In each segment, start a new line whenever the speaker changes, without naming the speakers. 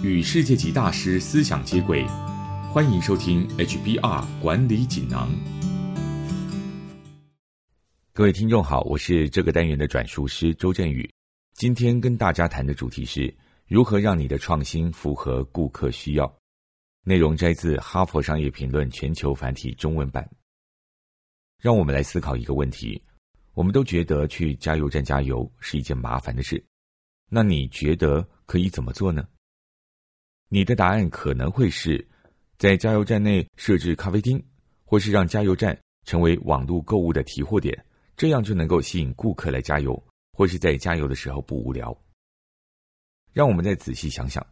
与世界级大师思想接轨，欢迎收听 HBR 管理锦囊。
各位听众好，我是这个单元的转述师周振宇。今天跟大家谈的主题是如何让你的创新符合顾客需要。内容摘自《哈佛商业评论》全球繁体中文版。让我们来思考一个问题：我们都觉得去加油站加油是一件麻烦的事，那你觉得可以怎么做呢？你的答案可能会是，在加油站内设置咖啡厅，或是让加油站成为网络购物的提货点，这样就能够吸引顾客来加油，或是在加油的时候不无聊。让我们再仔细想想，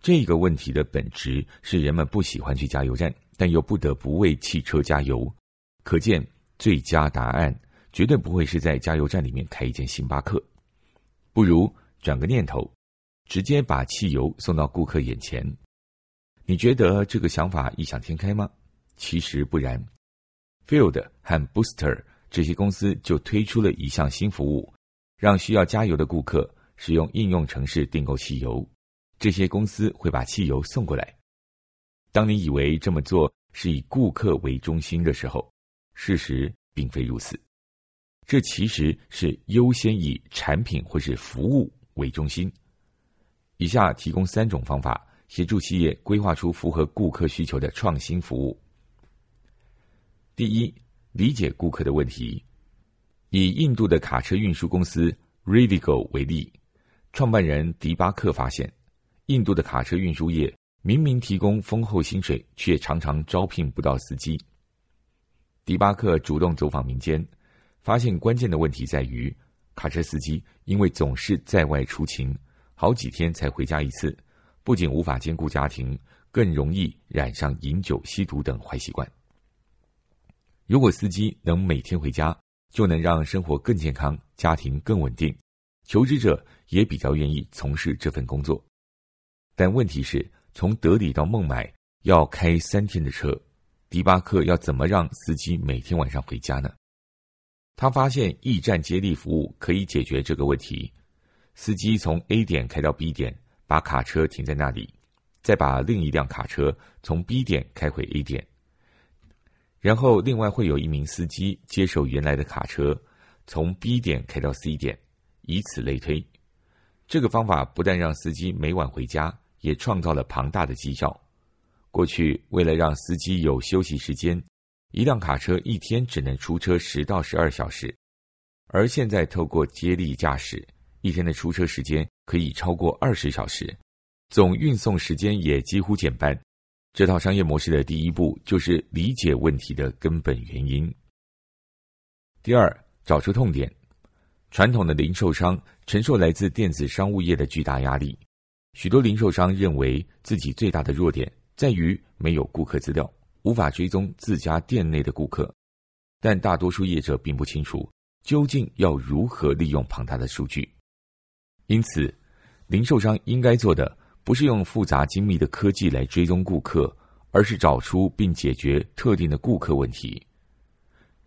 这个问题的本质是人们不喜欢去加油站，但又不得不为汽车加油。可见，最佳答案绝对不会是在加油站里面开一间星巴克，不如转个念头。直接把汽油送到顾客眼前，你觉得这个想法异想天开吗？其实不然，Field 和 Booster 这些公司就推出了一项新服务，让需要加油的顾客使用应用程式订购汽油，这些公司会把汽油送过来。当你以为这么做是以顾客为中心的时候，事实并非如此，这其实是优先以产品或是服务为中心。以下提供三种方法，协助企业规划出符合顾客需求的创新服务。第一，理解顾客的问题。以印度的卡车运输公司 Rivigo 为例，创办人迪巴克发现，印度的卡车运输业明明提供丰厚薪水，却常常招聘不到司机。迪巴克主动走访民间，发现关键的问题在于，卡车司机因为总是在外出勤。好几天才回家一次，不仅无法兼顾家庭，更容易染上饮酒、吸毒等坏习惯。如果司机能每天回家，就能让生活更健康，家庭更稳定，求职者也比较愿意从事这份工作。但问题是，从德里到孟买要开三天的车，迪巴克要怎么让司机每天晚上回家呢？他发现驿站接力服务可以解决这个问题。司机从 A 点开到 B 点，把卡车停在那里，再把另一辆卡车从 B 点开回 A 点，然后另外会有一名司机接手原来的卡车，从 B 点开到 C 点，以此类推。这个方法不但让司机每晚回家，也创造了庞大的绩效。过去为了让司机有休息时间，一辆卡车一天只能出车十到十二小时，而现在透过接力驾驶。一天的出车时间可以超过二十小时，总运送时间也几乎减半。这套商业模式的第一步就是理解问题的根本原因。第二，找出痛点。传统的零售商承受来自电子商务业的巨大压力，许多零售商认为自己最大的弱点在于没有顾客资料，无法追踪自家店内的顾客。但大多数业者并不清楚究竟要如何利用庞大的数据。因此，零售商应该做的不是用复杂精密的科技来追踪顾客，而是找出并解决特定的顾客问题。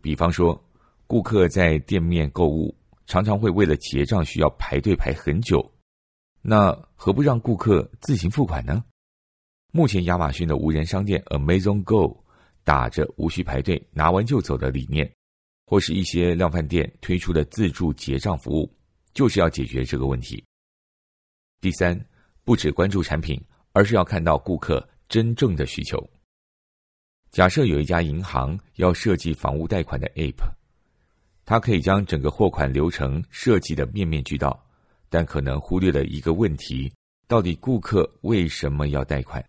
比方说，顾客在店面购物常常会为了结账需要排队排很久，那何不让顾客自行付款呢？目前亚马逊的无人商店 Amazon Go 打着无需排队、拿完就走的理念，或是一些量贩店推出的自助结账服务。就是要解决这个问题。第三，不只关注产品，而是要看到顾客真正的需求。假设有一家银行要设计房屋贷款的 App，它可以将整个货款流程设计的面面俱到，但可能忽略了一个问题：到底顾客为什么要贷款？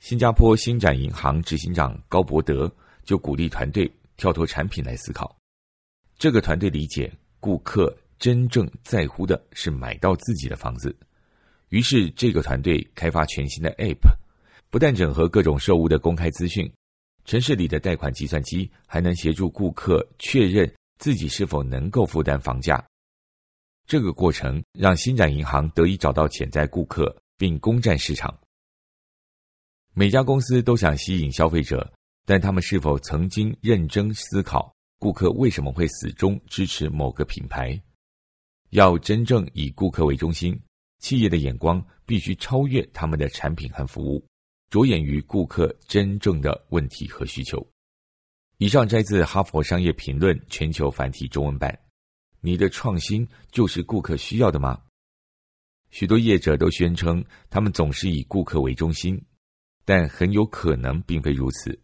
新加坡新展银行执行长高伯德就鼓励团队跳脱产品来思考。这个团队理解顾客。真正在乎的是买到自己的房子，于是这个团队开发全新的 App，不但整合各种售屋的公开资讯，城市里的贷款计算机还能协助顾客确认自己是否能够负担房价。这个过程让新展银行得以找到潜在顾客并攻占市场。每家公司都想吸引消费者，但他们是否曾经认真思考顾客为什么会始终支持某个品牌？要真正以顾客为中心，企业的眼光必须超越他们的产品和服务，着眼于顾客真正的问题和需求。以上摘自《哈佛商业评论》全球繁体中文版。你的创新就是顾客需要的吗？许多业者都宣称他们总是以顾客为中心，但很有可能并非如此。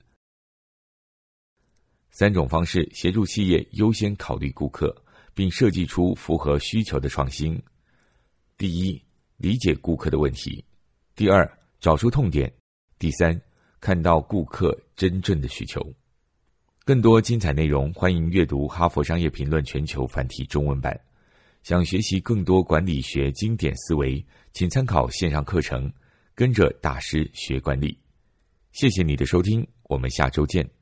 三种方式协助企业优先考虑顾客，并设计出符合需求的创新：第一，理解顾客的问题；第二，找出痛点；第三，看到顾客真正的需求。更多精彩内容，欢迎阅读《哈佛商业评论》全球繁体中文版。想学习更多管理学经典思维，请参考线上课程《跟着大师学管理》。谢谢你的收听，我们下周见。